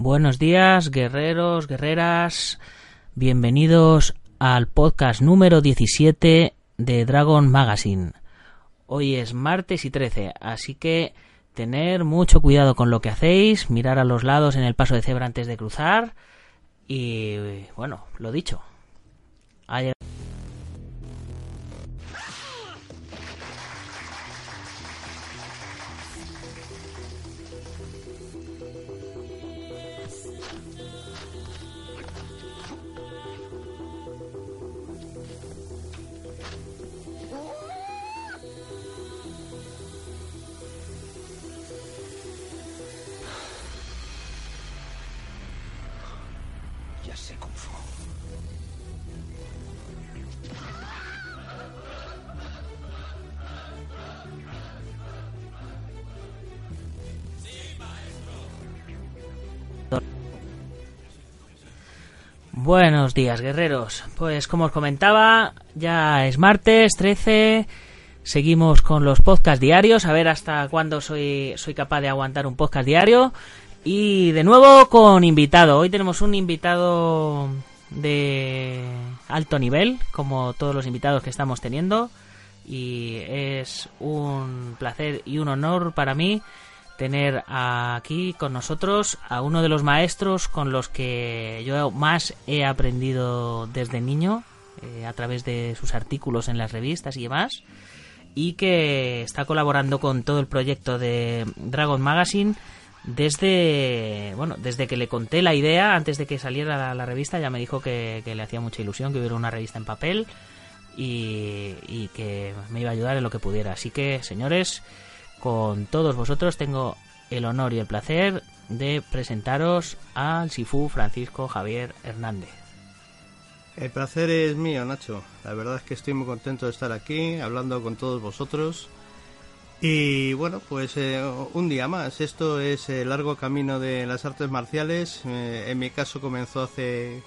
Buenos días, guerreros, guerreras. Bienvenidos al podcast número 17 de Dragon Magazine. Hoy es martes y 13, así que tener mucho cuidado con lo que hacéis, mirar a los lados en el paso de cebra antes de cruzar y bueno, lo dicho. Buenos días, guerreros. Pues como os comentaba, ya es martes 13. Seguimos con los podcast diarios, a ver hasta cuándo soy, soy capaz de aguantar un podcast diario. Y de nuevo con invitado. Hoy tenemos un invitado de alto nivel, como todos los invitados que estamos teniendo. Y es un placer y un honor para mí tener aquí con nosotros a uno de los maestros con los que yo más he aprendido desde niño, eh, a través de sus artículos en las revistas y demás, y que está colaborando con todo el proyecto de Dragon Magazine desde bueno desde que le conté la idea antes de que saliera la, la revista ya me dijo que, que le hacía mucha ilusión que hubiera una revista en papel y, y que me iba a ayudar en lo que pudiera. Así que señores con todos vosotros tengo el honor y el placer de presentaros al Sifu Francisco Javier Hernández. El placer es mío, Nacho. La verdad es que estoy muy contento de estar aquí hablando con todos vosotros. Y bueno, pues eh, un día más. Esto es el largo camino de las artes marciales. Eh, en mi caso comenzó hace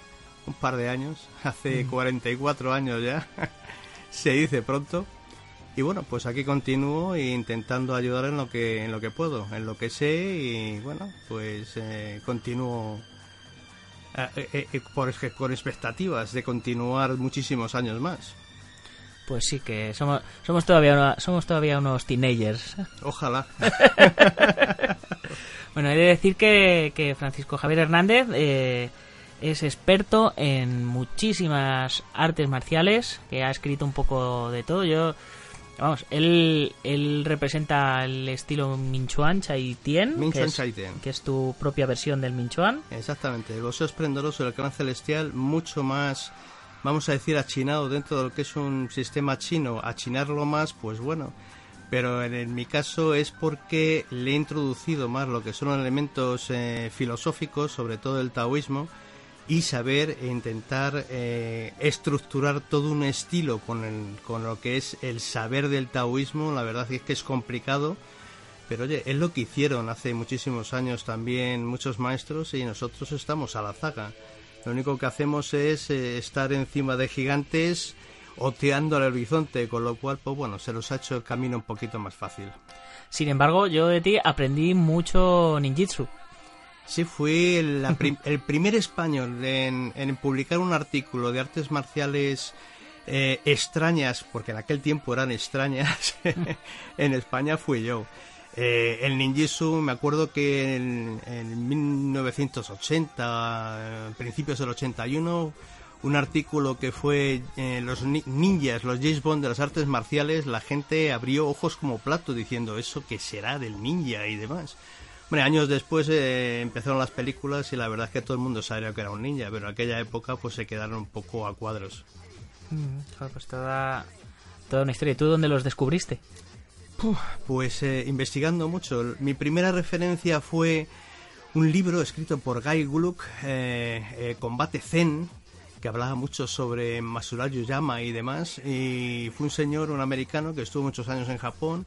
un par de años, hace 44 años ya. Se dice pronto. Y bueno, pues aquí continúo intentando ayudar en lo que en lo que puedo, en lo que sé y bueno, pues eh, continúo eh, eh, eh, por, con expectativas de continuar muchísimos años más. Pues sí que somos somos todavía una- somos todavía unos teenagers. Ojalá. Bueno, he de decir que, que Francisco Javier Hernández eh, es experto en muchísimas artes marciales, que ha escrito un poco de todo. Yo, vamos, él, él representa el estilo Minchuan Chai Tien, que, es, Chai Tien. que es tu propia versión del Minchuan. Exactamente, el boxeo esplendoroso del clan celestial, mucho más, vamos a decir, achinado dentro de lo que es un sistema chino. Achinarlo más, pues bueno. Pero en, en mi caso es porque le he introducido más lo que son elementos eh, filosóficos, sobre todo el taoísmo, y saber e intentar eh, estructurar todo un estilo con, el- con lo que es el saber del taoísmo. La verdad es que es complicado. Pero oye, es lo que hicieron hace muchísimos años también muchos maestros y nosotros estamos a la zaga. Lo único que hacemos es eh, estar encima de gigantes oteando al horizonte, con lo cual, pues bueno, se nos ha hecho el camino un poquito más fácil. Sin embargo, yo de ti aprendí mucho ninjitsu. Sí, fui la el primer español en, en publicar un artículo de artes marciales eh, extrañas, porque en aquel tiempo eran extrañas, en España fui yo. Eh, el ninjitsu, me acuerdo que en, en 1980, eh, principios del 81, un artículo que fue los ni- ninjas, los James Bond de las artes marciales, la gente abrió ojos como plato diciendo eso que será del ninja y demás. Bueno, años después eh, empezaron las películas y la verdad es que todo el mundo sabía que era un ninja, pero en aquella época pues se quedaron un poco a cuadros. Joder, Pues toda, toda una historia. ¿Y tú dónde los descubriste? Pues eh, investigando mucho. Mi primera referencia fue un libro escrito por Guy Gluck, eh, eh, Combate Zen, que hablaba mucho sobre Masaru Yama y demás. Y fue un señor, un americano, que estuvo muchos años en Japón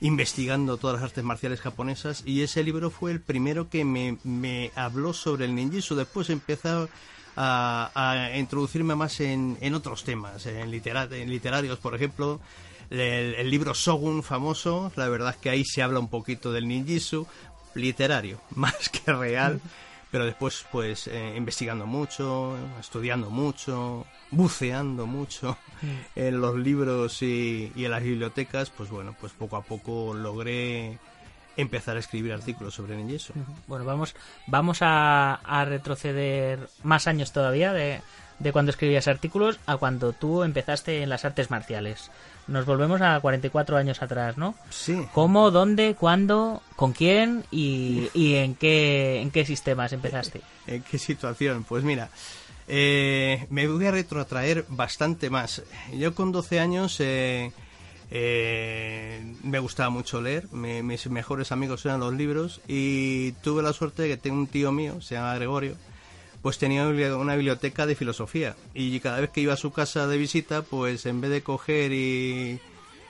investigando todas las artes marciales japonesas y ese libro fue el primero que me, me habló sobre el ninjitsu. Después empezó a, a introducirme más en, en otros temas, en, en literarios, por ejemplo, el, el libro Shogun famoso, la verdad es que ahí se habla un poquito del ninjitsu, literario, más que real. pero después pues eh, investigando mucho, estudiando mucho, buceando mucho Mm. en los libros y, y en las bibliotecas, pues bueno, pues poco a poco logré empezar a escribir artículos sobre Ninjeso. Bueno, vamos, vamos a, a retroceder más años todavía de, de cuando escribías artículos a cuando tú empezaste en las artes marciales. Nos volvemos a 44 años atrás, ¿no? Sí. ¿Cómo, dónde, cuándo, con quién y, y en, qué, en qué sistemas empezaste? ¿En qué situación? Pues mira, eh, me voy a retrotraer bastante más. Yo con 12 años eh, eh, me gustaba mucho leer, mis mejores amigos eran los libros. Y tuve la suerte de que tengo un tío mío, se llama Gregorio, pues tenía una biblioteca de filosofía. Y cada vez que iba a su casa de visita, pues en vez de coger y,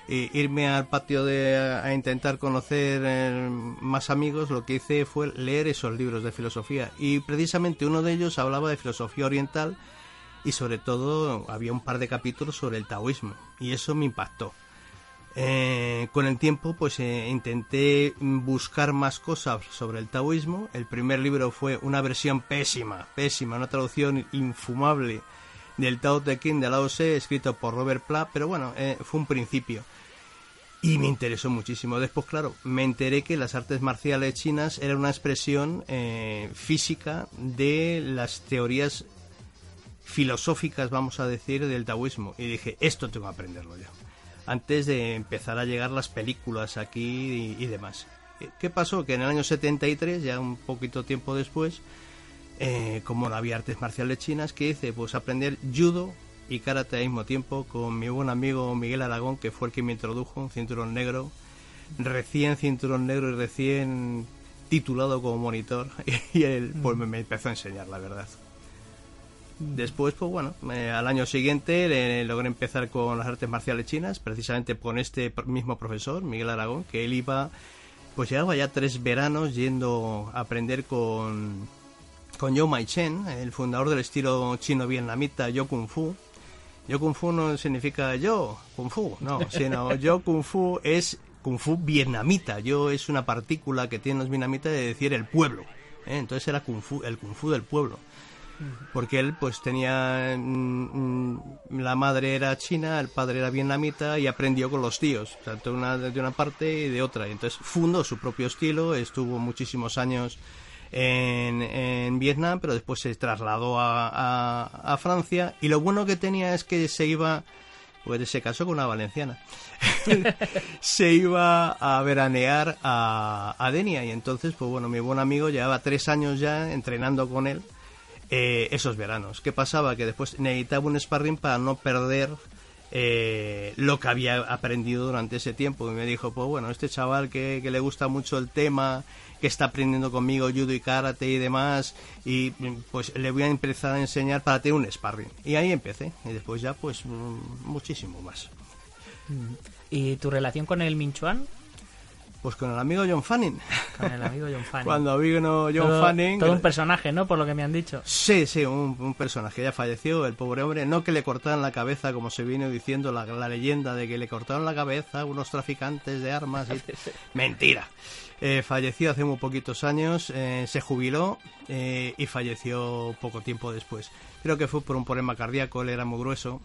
y irme al patio de, a intentar conocer eh, más amigos, lo que hice fue leer esos libros de filosofía y precisamente uno de ellos hablaba de filosofía oriental y sobre todo había un par de capítulos sobre el taoísmo y eso me impactó. Eh, con el tiempo pues eh, intenté buscar más cosas sobre el taoísmo. El primer libro fue una versión pésima, pésima, una traducción infumable del Tao Te Ching de Lao Tse, escrito por Robert Pla, pero bueno, eh, fue un principio. Y me interesó muchísimo. Después, claro, me enteré que las artes marciales chinas eran una expresión eh, física de las teorías filosóficas, vamos a decir, del taoísmo. Y dije, esto tengo que aprenderlo yo. Antes de empezar a llegar las películas aquí y, y demás. ¿Qué pasó? Que en el año 73, ya un poquito tiempo después, eh, como no había artes marciales chinas, ¿qué hice? Pues aprender judo y karate al mismo tiempo con mi buen amigo Miguel Aragón, que fue el que me introdujo, un cinturón negro, recién cinturón negro y recién titulado como monitor, y él pues me, me empezó a enseñar, la verdad. Después, pues bueno, eh, al año siguiente logré empezar con las artes marciales chinas, precisamente con este mismo profesor, Miguel Aragón, que él iba, pues llevaba ya tres veranos yendo a aprender con, con Yo Mai Chen, el fundador del estilo chino-vietnamita Yo Kung Fu. Yo Kung Fu no significa yo, Kung Fu, no, sino Yo Kung Fu es Kung Fu vietnamita. Yo es una partícula que tienen los vietnamitas de decir el pueblo. ¿eh? Entonces era Kung Fu, el Kung Fu del pueblo porque él pues tenía mm, mm, la madre era china el padre era vietnamita y aprendió con los tíos tanto una, de una parte y de otra entonces fundó su propio estilo estuvo muchísimos años en, en Vietnam pero después se trasladó a, a- a Francia y lo bueno que tenía es que se iba pues se casó con una valenciana se iba a veranear a, Denia y entonces pues bueno mi buen amigo llevaba tres años ya entrenando con él eh, esos veranos. ¿Qué pasaba? Que después necesitaba un sparring para no perder eh, lo que había aprendido durante ese tiempo. Y me dijo, pues bueno, este chaval que le gusta mucho el tema, que está aprendiendo conmigo judo y karate y demás, y pues le voy a empezar a enseñar para tener un sparring. Y ahí empecé. Y después ya, pues mm, muchísimo más. ¿Y tu relación con el Minchuan? Pues con el amigo John Fanning. Con el amigo John Fanning. Cuando vino John todo, Fanning... todo un personaje, ¿no? Por lo que me han dicho. Sí, sí, un, un personaje ya falleció, el pobre hombre, no que le cortaran la cabeza como se vino diciendo la, la leyenda de que le cortaron la cabeza unos traficantes de armas. y- Mentira. Eh, falleció hace muy poquitos años, eh, se jubiló eh, y falleció poco tiempo después. Creo que fue por un problema cardíaco, él era muy grueso,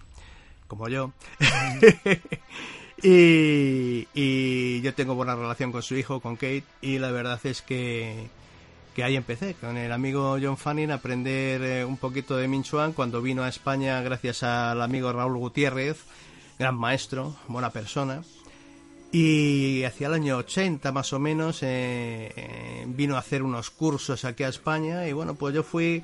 como yo. y, yo tengo buena relación con su hijo, con Kate, y la verdad es que que ahí empecé con el amigo John Fanning a aprender eh, un poquito de Minchuan cuando vino a España gracias al amigo Raúl Gutiérrez, gran maestro, buena persona. Y hacia el año 80 más o menos eh, eh, vino a hacer unos cursos aquí a España y bueno, pues yo fui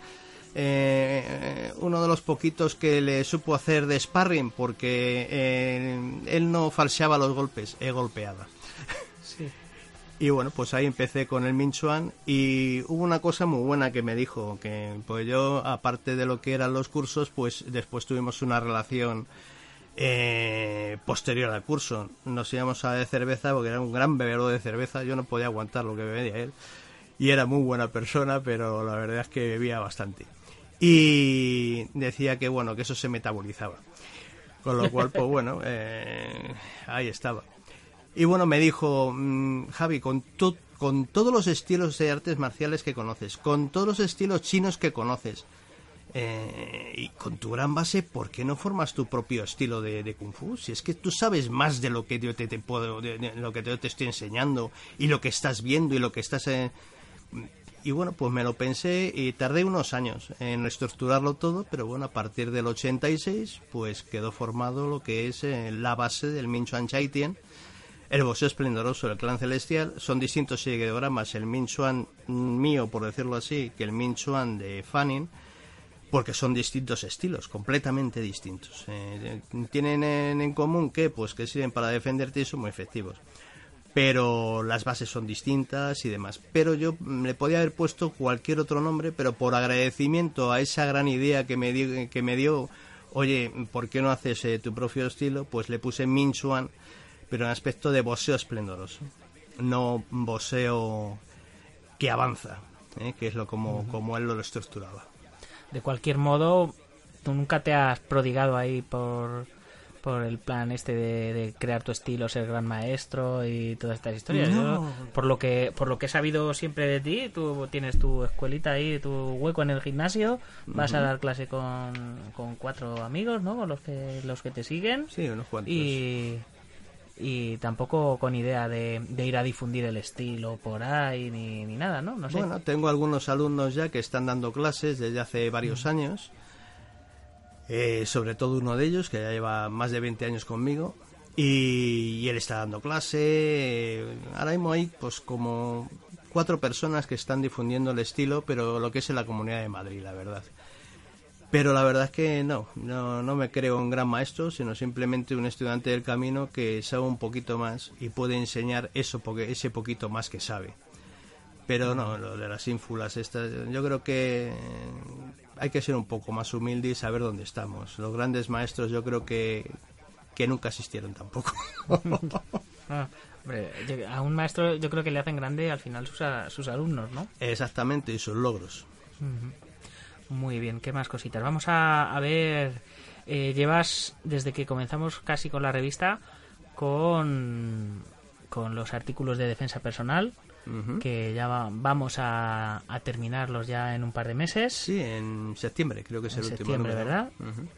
eh, uno de los poquitos que le supo hacer de sparring porque eh, él no falseaba los golpes, he golpeado. Sí. Y bueno, pues ahí empecé con el Minchuan y hubo una cosa muy buena que me dijo, que pues yo, aparte de lo que eran los cursos, pues después tuvimos una relación eh, posterior al curso. Nos íbamos a de cerveza porque era un gran bebedor de cerveza, yo no podía aguantar lo que bebía él. Y era muy buena persona, pero la verdad es que bebía bastante. Y decía que bueno, que eso se metabolizaba. Con lo cual, pues bueno, eh, ahí estaba. Y bueno, me dijo, mm, Javi, con, to- con todos los estilos de artes marciales que conoces, con todos los estilos chinos que conoces, eh, y con tu gran base, ¿por qué no formas tu propio estilo de, kung fu? Si es que tú sabes más de lo que yo te, puedo, de, lo que yo te estoy enseñando y lo que estás viendo y lo que estás. Eh, y bueno, pues me lo pensé y tardé unos años en estructurarlo todo, pero bueno, a partir del 86, pues quedó formado lo que es eh, la base del Min Chuan Chaitien, el boxeo esplendoroso del clan celestial. Son distintos ideogramas, el Min Chuan mío, por decirlo así, que el Min Chuan de Fanning porque son distintos estilos, completamente distintos. Eh, tienen en, común que, pues, que sirven para defenderte y son muy efectivos. Pero las bases son distintas y demás. Pero yo le podía haber puesto cualquier otro nombre, pero por agradecimiento a esa gran idea que me dio, que me dio oye, ¿por qué no haces eh, tu propio estilo? Pues le puse Min Chuan, pero en aspecto de boxeo esplendoroso, no boxeo que avanza, eh, que es lo como, como él lo estructuraba de cualquier modo, tú nunca te has prodigado ahí por, por el plan este de, crear tu estilo, ser gran maestro y todas estas historias. por lo que por lo que he sabido siempre de ti, tú tienes tu escuelita ahí, tu hueco en el gimnasio, vas a dar clase con, con cuatro amigos, ¿no? Con los que los que te siguen. Sí, unos cuantos. Y y tampoco con idea de, ir a difundir el estilo por ahí ni, ni nada, ¿no? no sé. Bueno, tengo algunos alumnos ya que están dando clases desde hace varios mm. años, eh, sobre todo uno de ellos que ya lleva más de 20 años conmigo y, él está dando clase. ahora mismo hay pues como cuatro personas que están difundiendo el estilo, pero lo que es en la Comunidad de Madrid, la verdad. Pero la verdad es que no, no, no me creo un gran maestro, sino simplemente un estudiante del camino que sabe un poquito más y puede enseñar eso, porque ese poquito más que sabe. Pero no, lo de las ínfulas, estas, yo creo que hay que ser un poco más humilde y saber dónde estamos. Los grandes maestros yo creo que, que nunca existieron tampoco. Ah, a un maestro yo creo que le hacen grande al final sus, sus alumnos, ¿no? Exactamente, y sus logros. Muy bien, ¿qué más cositas? Vamos a, ver, eh, llevas desde que comenzamos casi con la revista con, con los artículos de defensa personal, que ya vamos a, terminarlos ya en un par de meses. Sí, en septiembre creo que es el último septiembre, ¿verdad?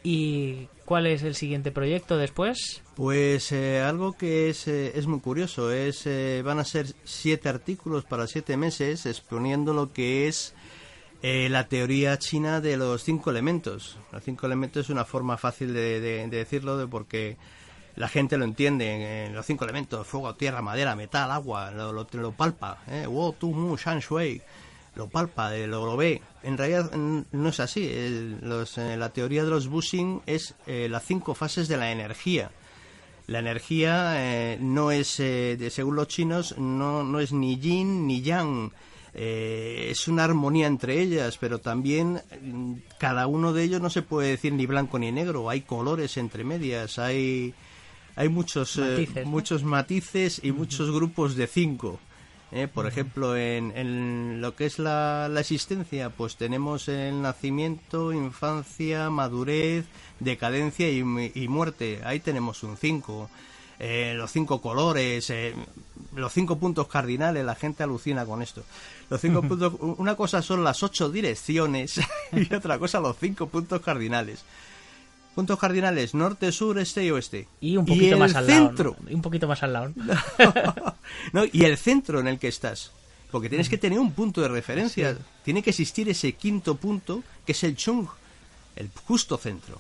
¿Y cuál es el siguiente proyecto después? Pues eh, algo que es, eh, es muy curioso, es van a ser siete artículos para siete meses exponiendo lo que es eh, la teoría china de los cinco elementos. Los cinco elementos es una forma fácil de, decirlo de porque la gente lo entiende. Eh, los cinco elementos, fuego, tierra, madera, metal, agua, lo, lo, palpa. Eh, Wo, tu, mu, shan, shui. Lo palpa, eh, lo, lo, ve. En realidad no es así. la teoría de los Bushing es las cinco fases de la energía. La energía no es, según los chinos, no, no es ni yin ni yang eh, es una armonía entre ellas, pero también mm, cada uno de ellos no se puede decir ni blanco ni negro, hay colores entre medias, hay, hay muchos eh, matices, muchos matices y muchos grupos de cinco. Eh, por ejemplo, en, lo que es la, existencia, pues tenemos el nacimiento, infancia, madurez, decadencia y, y muerte. Ahí tenemos un cinco. Eh, los cinco colores, eh, los cinco puntos cardinales, la gente alucina con esto. Los cinco puntos, una cosa son las ocho direcciones y otra cosa los cinco puntos cardinales. Puntos cardinales norte, sur, este y oeste. Y un poquito más al centro. lado. Y un poquito más al lado. y el centro en el que estás. Porque tienes que tener un punto de referencia. Tiene que existir ese quinto punto que es el chung, el justo centro.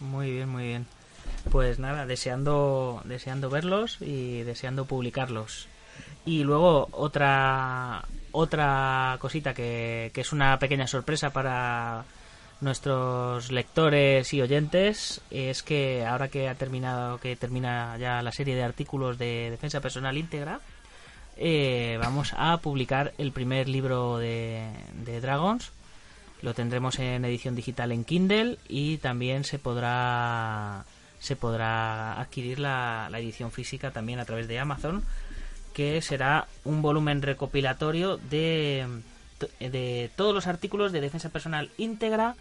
Muy bien, muy bien. Pues nada, deseando, deseando verlos y deseando publicarlos. Y luego otra otra cosita que, que es una pequeña sorpresa para nuestros lectores y oyentes es que ahora que ha terminado que termina ya la serie de artículos de defensa personal íntegra eh, vamos a publicar el primer libro de, de Dragons lo tendremos en edición digital en Kindle y también se podrá se podrá adquirir la, edición física también a través de Amazon, que será un volumen recopilatorio de, de todos los artículos de defensa personal íntegra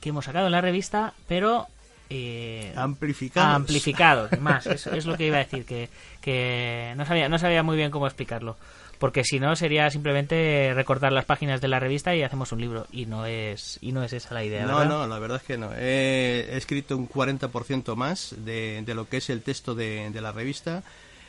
que hemos sacado en la revista, pero eh, amplificados. amplificados, más, es, es lo que iba a decir, que, que no, sabía, no sabía muy bien cómo explicarlo. Porque si no sería simplemente recortar las páginas de la revista y hacemos un libro. Y no es, y no es esa la idea. No, ¿verdad? no, la verdad es que no. He, he escrito un 40% más de, de, lo que es el texto de, de, la revista,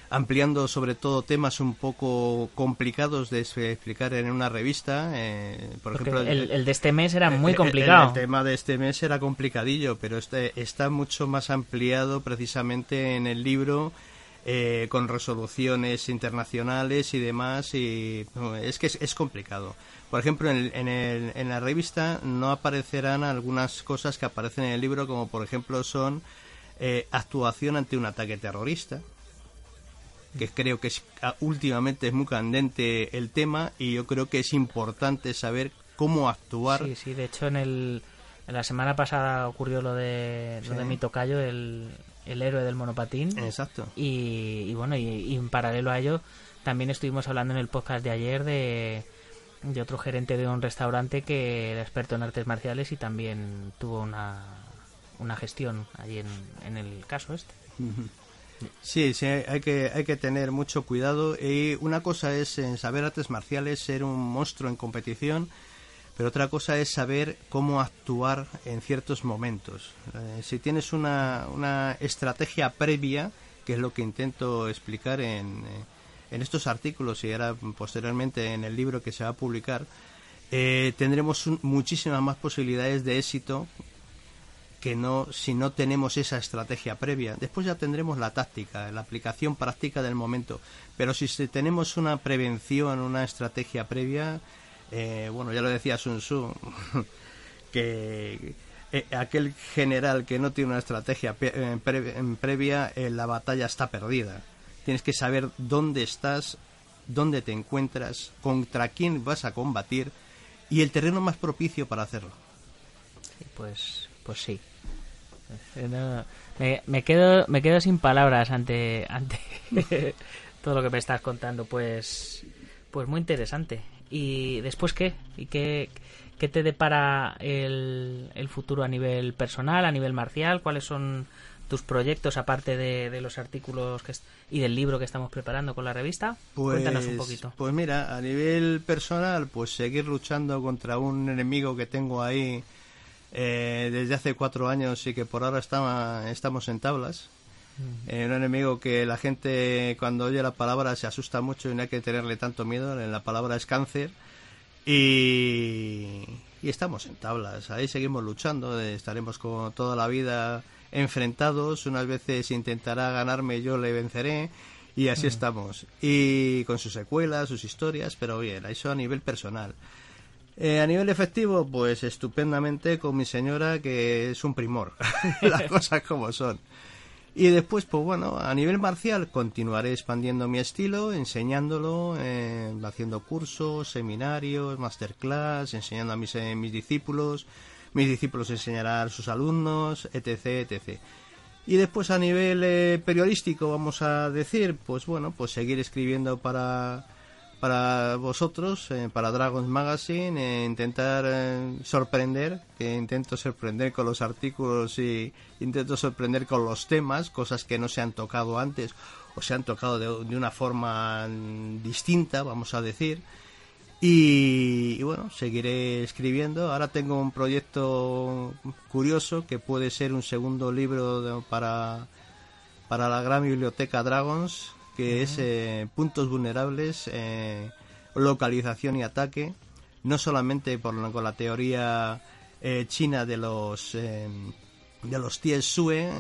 ampliando sobre todo temas un poco complicados de explicar en una revista. Eh, por Porque ejemplo, el, el, de este mes era muy el, complicado. El, el, tema de este mes era complicadillo, pero este está mucho más ampliado precisamente en el libro. Eh, con resoluciones internacionales y demás y es que es, es, complicado por ejemplo en, el, en, el, en, la revista no aparecerán algunas cosas que aparecen en el libro como por ejemplo son eh, actuación ante un ataque terrorista que creo que es, últimamente es muy candente el tema y yo creo que es importante saber cómo actuar sí sí de hecho en el en la semana pasada ocurrió lo de lo sí. de mi tocayo el el héroe del monopatín. Exacto. Y, y bueno, y, y, en paralelo a ello, también estuvimos hablando en el podcast de ayer de, de otro gerente de un restaurante que era experto en artes marciales y también tuvo una, una gestión allí en, en el caso este. Sí, sí, hay que, hay que tener mucho cuidado. Y una cosa es en saber artes marciales, ser un monstruo en competición, pero otra cosa es saber cómo actuar en ciertos momentos. Eh, si tienes una, una, estrategia previa, que es lo que intento explicar en, eh, en, estos artículos y ahora posteriormente en el libro que se va a publicar, eh, tendremos un, muchísimas más posibilidades de éxito que no si no tenemos esa estrategia previa. Después ya tendremos la táctica, la aplicación práctica del momento. Pero si tenemos una prevención, una estrategia previa, eh, bueno, ya lo decía Sun Tzu, que eh, aquel general que no tiene una estrategia eh, pre previa, eh, la batalla está perdida. Tienes que saber dónde estás, dónde te encuentras, contra quién vas a combatir y el terreno más propicio para hacerlo. Pues, pues sí. Me, me, quedo, me quedo sin palabras ante, ante todo lo que me estás contando. Pues, pues muy interesante. ¿Y después qué? ¿Y qué, qué te depara el, el, futuro a nivel personal, a nivel marcial? ¿Cuáles son tus proyectos aparte de, de los artículos que y del libro que estamos preparando con la revista? Pues, Cuéntanos un poquito. Pues mira, a nivel personal, pues seguir luchando contra un enemigo que tengo ahí eh, desde hace cuatro años y que por ahora está, estamos en tablas. Eh, un enemigo que la gente cuando oye la palabra se asusta mucho y no hay que tenerle tanto miedo. La palabra es cáncer. Y, y estamos en tablas. Ahí seguimos luchando. Estaremos con toda la vida enfrentados. Unas veces intentará ganarme, yo le venceré. Y así estamos. Y con sus secuelas, sus historias. Pero bien, eso a nivel personal. Eh, a nivel efectivo, pues estupendamente con mi señora, que es un primor. Las cosas como son. Y después, pues bueno, a nivel marcial continuaré expandiendo mi estilo, enseñándolo, eh, haciendo cursos, seminarios, masterclass, enseñando a mis, eh, mis discípulos, mis discípulos enseñarán a sus alumnos, etc, etc. Y después a nivel eh, periodístico, vamos a decir, pues bueno, pues seguir escribiendo para para vosotros, eh, para Dragons Magazine, eh, intentar eh, sorprender, que intento sorprender con los artículos y intento sorprender con los temas, cosas que no se han tocado antes o se han tocado de, una forma distinta, vamos a decir. Y, bueno, seguiré escribiendo. Ahora tengo un proyecto curioso que puede ser un segundo libro para, para la gran biblioteca Dragons, que uh -huh. es eh, puntos vulnerables, eh, localización y ataque, no solamente por, con la teoría eh, china de los de los Sue,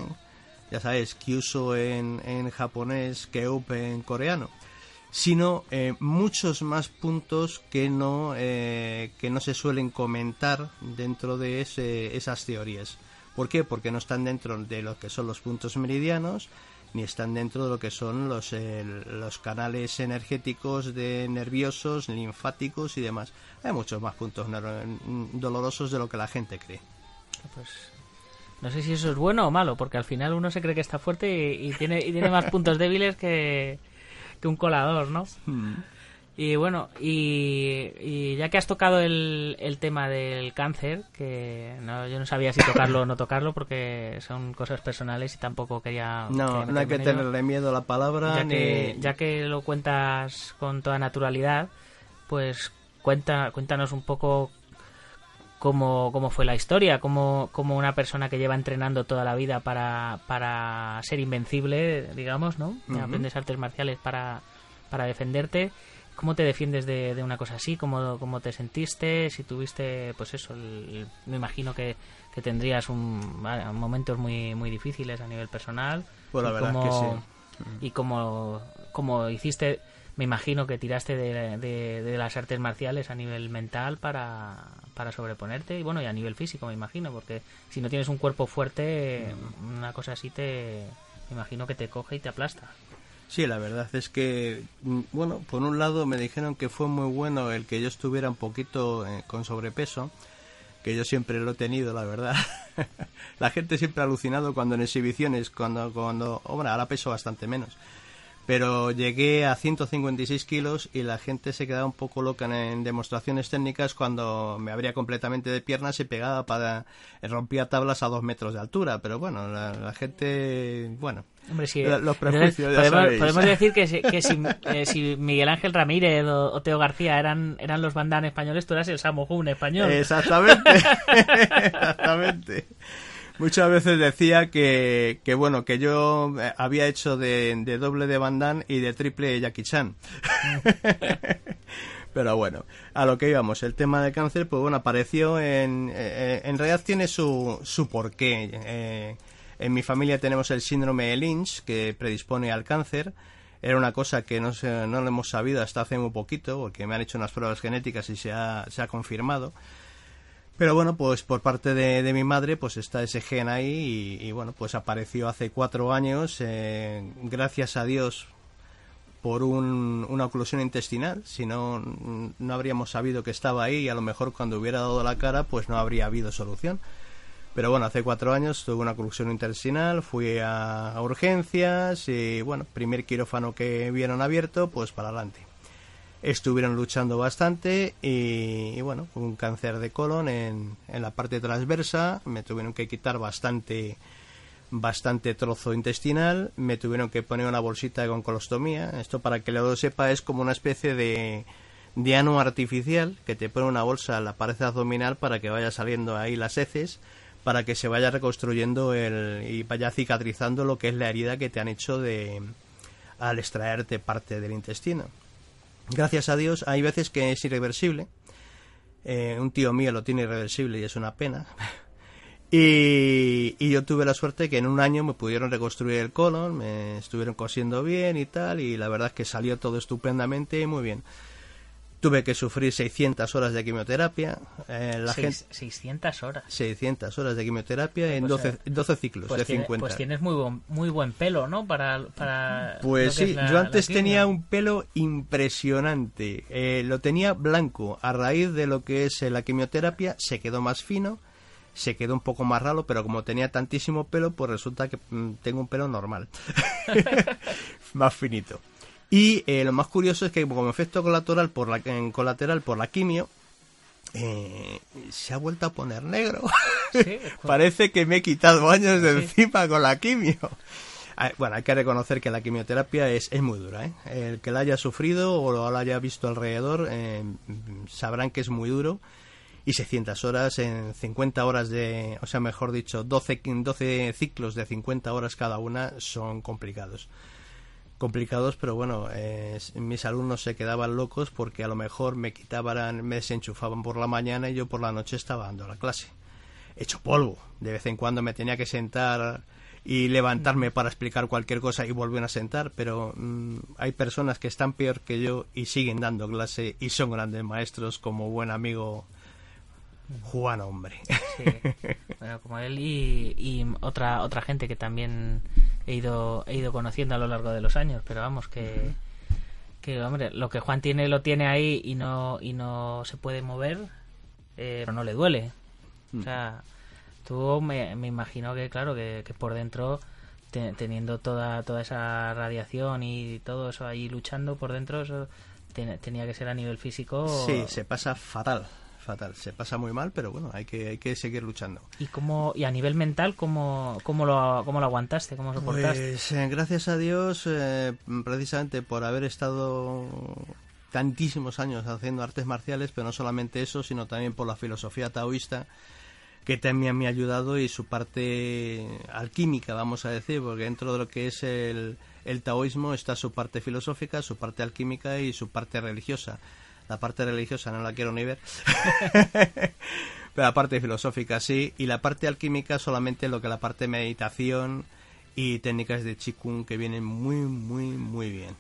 ya sabes, Kyuso en, en japonés, Keupe en coreano, sino muchos más puntos que no que no se suelen comentar dentro de ese, esas teorías. ¿Por qué? Porque no están dentro de lo que son los puntos meridianos, ni están dentro de lo que son los, eh, los canales energéticos de nerviosos, linfáticos y demás. Hay muchos más puntos dolorosos de lo que la gente cree. Pues no sé si eso es bueno o malo, porque al final uno se cree que está fuerte y, y tiene, y tiene más puntos débiles que, que un colador, ¿no? Hmm. Y bueno, y, y ya que has tocado el, el tema del cáncer, que no, yo no sabía si tocarlo o no tocarlo porque son cosas personales y tampoco quería... No, no hay que tenerle miedo a la palabra. ya ni- que, ya que lo cuentas con toda naturalidad, pues cuenta, cuéntanos un poco cómo, cómo fue la historia, cómo, cómo una persona que lleva entrenando toda la vida para, para ser invencible, digamos, ¿no? Aprendes artes marciales para, para defenderte. ¿Cómo te defiendes de, de una cosa así? ¿Cómo, ¿Cómo te sentiste? Si tuviste, pues eso, el- me imagino que, que tendrías un, momentos muy, muy difíciles a nivel personal. Pues la y verdad es cómo- que sí. y como, como hiciste, me imagino que tiraste de, de- de las artes marciales a nivel mental para, para sobreponerte y bueno, y a nivel físico me imagino, porque si no tienes un cuerpo fuerte, una cosa así te, me imagino que te coge y te aplasta. Sí, la verdad es que, mm, bueno, por un lado me dijeron que fue muy bueno el que yo estuviera un poquito eh, con sobrepeso, que yo siempre lo he tenido, la verdad. la gente siempre ha alucinado cuando en exhibiciones, cuando, cuando, hombre, ahora peso bastante menos. Pero llegué a 156 kilos y la gente se quedaba un poco loca en, en demostraciones técnicas cuando me abría completamente de piernas y pegaba para rompía tablas a dos metros de altura. Pero bueno, la, la gente, bueno, Hombre, La- los prejuicios, podemos, podemos decir que, si, que si, eh, si Miguel Ángel Ramírez o, o Teo García eran, eran los Van Damme españoles, tú eras el Sammo Hung español. Exactamente. Exactamente. Muchas veces decía que, que bueno, que yo eh, había hecho de, de doble de Van Damme y de triple Jackie Chan. Pero bueno, a lo que íbamos, el tema del cáncer, pues bueno, apareció en, eh, en realidad tiene su, su porqué. Eh, en mi familia tenemos el síndrome de Lynch, que predispone al cáncer. Era una cosa que no, se, no lo hemos sabido hasta hace muy poquito, porque me han hecho unas pruebas genéticas y se ha, se ha confirmado. Pero bueno, pues por parte de, de mi madre, pues está ese gen ahí y, y bueno, pues apareció hace cuatro años, eh, gracias a Dios, por un- una oclusión intestinal. Si no, no habríamos sabido que estaba ahí y a lo mejor cuando hubiera dado la cara, pues no habría habido solución. Pero bueno, hace cuatro años tuve una oclusión intestinal, fui a, urgencias y bueno, primer quirófano que vieron abierto, pues para adelante. Estuvieron luchando bastante y, y bueno, un cáncer de colon en, en la parte transversa, me tuvieron que quitar bastante bastante trozo intestinal, me tuvieron que poner una bolsita con colostomía, esto para que lo sepa es como una especie de de ano artificial que te pone una bolsa en la pared abdominal para que vaya saliendo ahí las heces para que se vaya reconstruyendo el, y vaya cicatrizando lo que es la herida que te han hecho de al extraerte parte del intestino gracias a Dios, hay veces que es irreversible. Eh, un tío mío lo tiene irreversible y es una pena. Y, y yo tuve la suerte que en un año me pudieron reconstruir el colon, me estuvieron cosiendo bien y tal, y la verdad es que salió todo estupendamente y muy bien. Tuve que sufrir 600 horas de quimioterapia. eh, la Seis- gente, 600 horas. 600 horas de quimioterapia en Pues, 12, eh, 12 ciclos Pues, de tiene- 50. pues tienes muy buen, muy buen pelo, ¿no? Para, para Pues sí, la- yo antes tenía un pelo impresionante. Eh, lo tenía blanco. A raíz de lo que es eh, la quimioterapia, se quedó más fino, se quedó un poco más raro, pero como tenía tantísimo pelo, pues resulta que mm, tengo un pelo normal. más finito. Y eh, lo más curioso es que como efecto colateral por la, en colateral por la quimio, eh, se ha vuelto a poner negro. Sí, Parece que me he quitado años de Sí. encima con la quimio. Bueno, hay que reconocer que la quimioterapia es, es muy dura. ¿eh? El que la haya sufrido o lo haya visto alrededor eh, sabrán que es muy duro. Y 600 horas en 50 horas de, o sea, mejor dicho, 12, 12 ciclos de 50 horas cada una son complicados. Complicados, pero bueno, eh, mis alumnos se quedaban locos porque a lo mejor me quitaban, me desenchufaban por la mañana y yo por la noche estaba dando la clase hecho polvo. De vez en cuando me tenía que sentar y levantarme para explicar cualquier cosa y volver a sentar, pero mm, hay personas que están peor que yo y siguen dando clase y son grandes maestros como buen amigo Juan Hombre. Sí. Bueno, como él y, y otra otra gente que también he ido he ido conociendo a lo largo de los años, pero vamos que que hombre, lo que Juan tiene lo tiene ahí y no y no se puede mover, eh, pero no le duele. O sea, tú me, me imagino que claro que, que por dentro te- teniendo toda toda esa radiación y todo eso ahí luchando por dentro eso te- tenía que ser a nivel físico. Sí, se pasa fatal, fatal. Se pasa muy mal, pero bueno, hay que, hay que seguir luchando. ¿Y, cómo, y a nivel mental, ¿cómo, cómo, lo, cómo lo aguantaste? ¿Cómo soportaste? Pues eh, gracias a Dios, eh, precisamente por haber estado tantísimos años haciendo artes marciales, pero no solamente eso, sino también por la filosofía taoísta, que también me ha ayudado y su parte alquímica, vamos a decir, porque dentro de lo que es el, el taoísmo está su parte filosófica, su parte alquímica y su parte religiosa. La parte religiosa no la quiero ni ver, pero la parte filosófica sí, y la parte alquímica solamente lo que la parte meditación y técnicas de Qigong que vienen muy, muy, muy bien.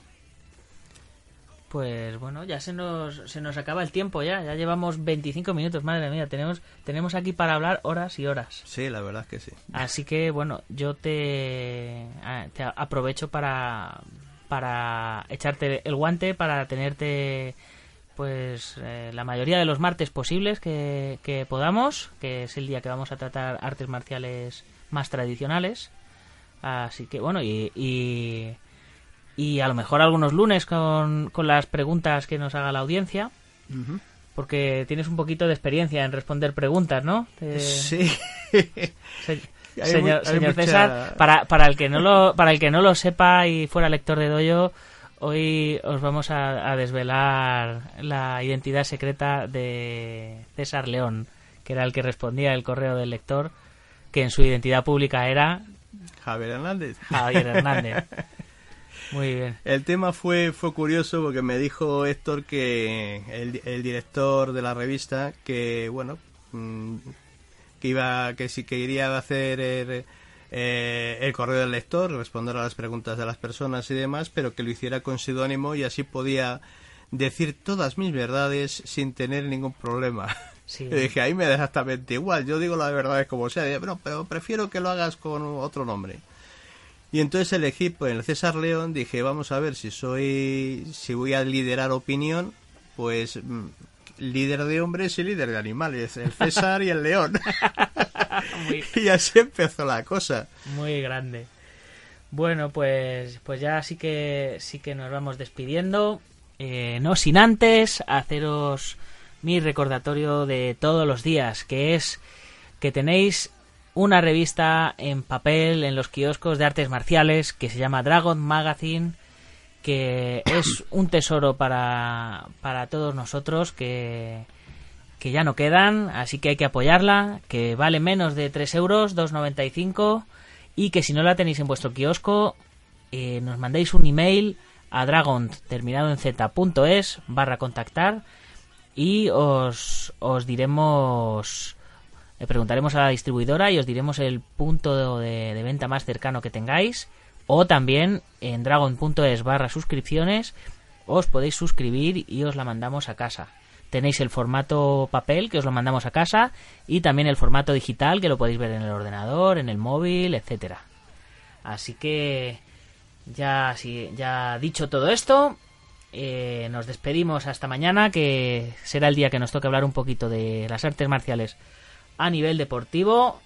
Pues bueno, ya se nos, se nos acaba el tiempo ya. Ya llevamos 25 minutos, madre mía. Tenemos, tenemos aquí para hablar horas y horas. Sí, la verdad es que sí. Así que bueno, yo te, te aprovecho para, para echarte el guante, para tenerte pues eh, la mayoría de los martes posibles que, que podamos, que es el día que vamos a tratar artes marciales más tradicionales. Así que bueno, y, y, y a lo mejor algunos lunes con, con las preguntas que nos haga la audiencia, porque tienes un poquito de experiencia en responder preguntas, ¿no? Te- Sí. Se- señor, señor mucha- César, para, para el que no lo para el que no lo sepa y fuera lector de doyo, hoy os vamos a, a desvelar la identidad secreta de César León, que era el que respondía el correo del lector, que en su identidad pública era Javier Hernández. Javier Hernández. Muy bien. El tema fue, fue curioso porque me dijo Héctor que el, el director de la revista que bueno mm, que iba que sí que iría a hacer el, eh, el correo del lector, responder a las preguntas de las personas y demás, pero que lo hiciera con seudónimo y así podía decir todas mis verdades sin tener ningún problema. Sí. Y dije, ahí me da exactamente igual, yo digo las verdades como sea, Y, "No, pero prefiero que lo hagas con otro nombre. Y entonces elegí pues, el César León, dije, vamos a ver si soy, si voy a liderar opinión, pues mm, líder de hombres y líder de animales, el César y el León. Muy, y así empezó la cosa. muy grande. Bueno, pues, pues ya sí que sí que nos vamos despidiendo. Eh, no sin antes haceros mi recordatorio de todos los días, que es que tenéis una revista en papel en los kioscos de artes marciales que se llama Dragon Magazine, que es un tesoro para, para todos nosotros, que, que ya no quedan, así que hay que apoyarla, que vale menos de 3 euros, 2,95 y que si no la tenéis en vuestro kiosco, eh, nos mandéis un email a dragon terminado en z.es barra contactar y os, os diremos, le preguntaremos a la distribuidora y os diremos el punto de, venta más cercano que tengáis o también en dragon.es barra suscripciones os podéis suscribir y os la mandamos a casa. Tenéis el formato papel que os lo mandamos a casa y también el formato digital que lo podéis ver en el ordenador, en el móvil, etcétera. Así que ya, sí, ya dicho todo esto, eh, nos despedimos hasta mañana, que será el día que nos toque hablar un poquito de las artes marciales a nivel deportivo.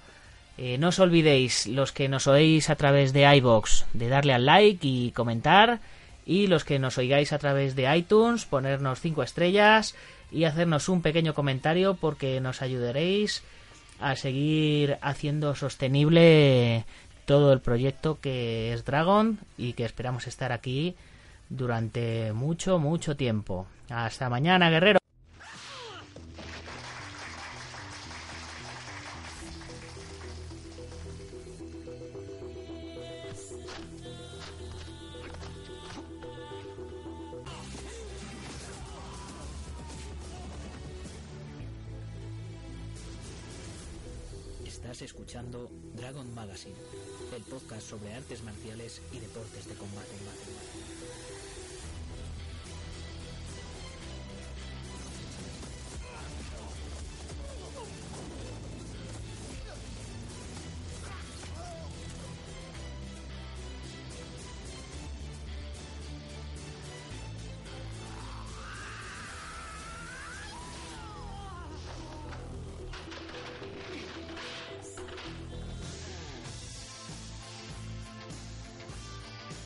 Eh, no os olvidéis, los que nos oéis a través de iBox, de darle al like y comentar. Y los que nos oigáis a través de iTunes, ponernos 5 estrellas y hacernos un pequeño comentario porque nos ayudaréis a seguir haciendo sostenible todo el proyecto que es Dragon y que esperamos estar aquí durante mucho, mucho tiempo. Hasta mañana, guerrero. Sobre artes marciales y deportes de combate.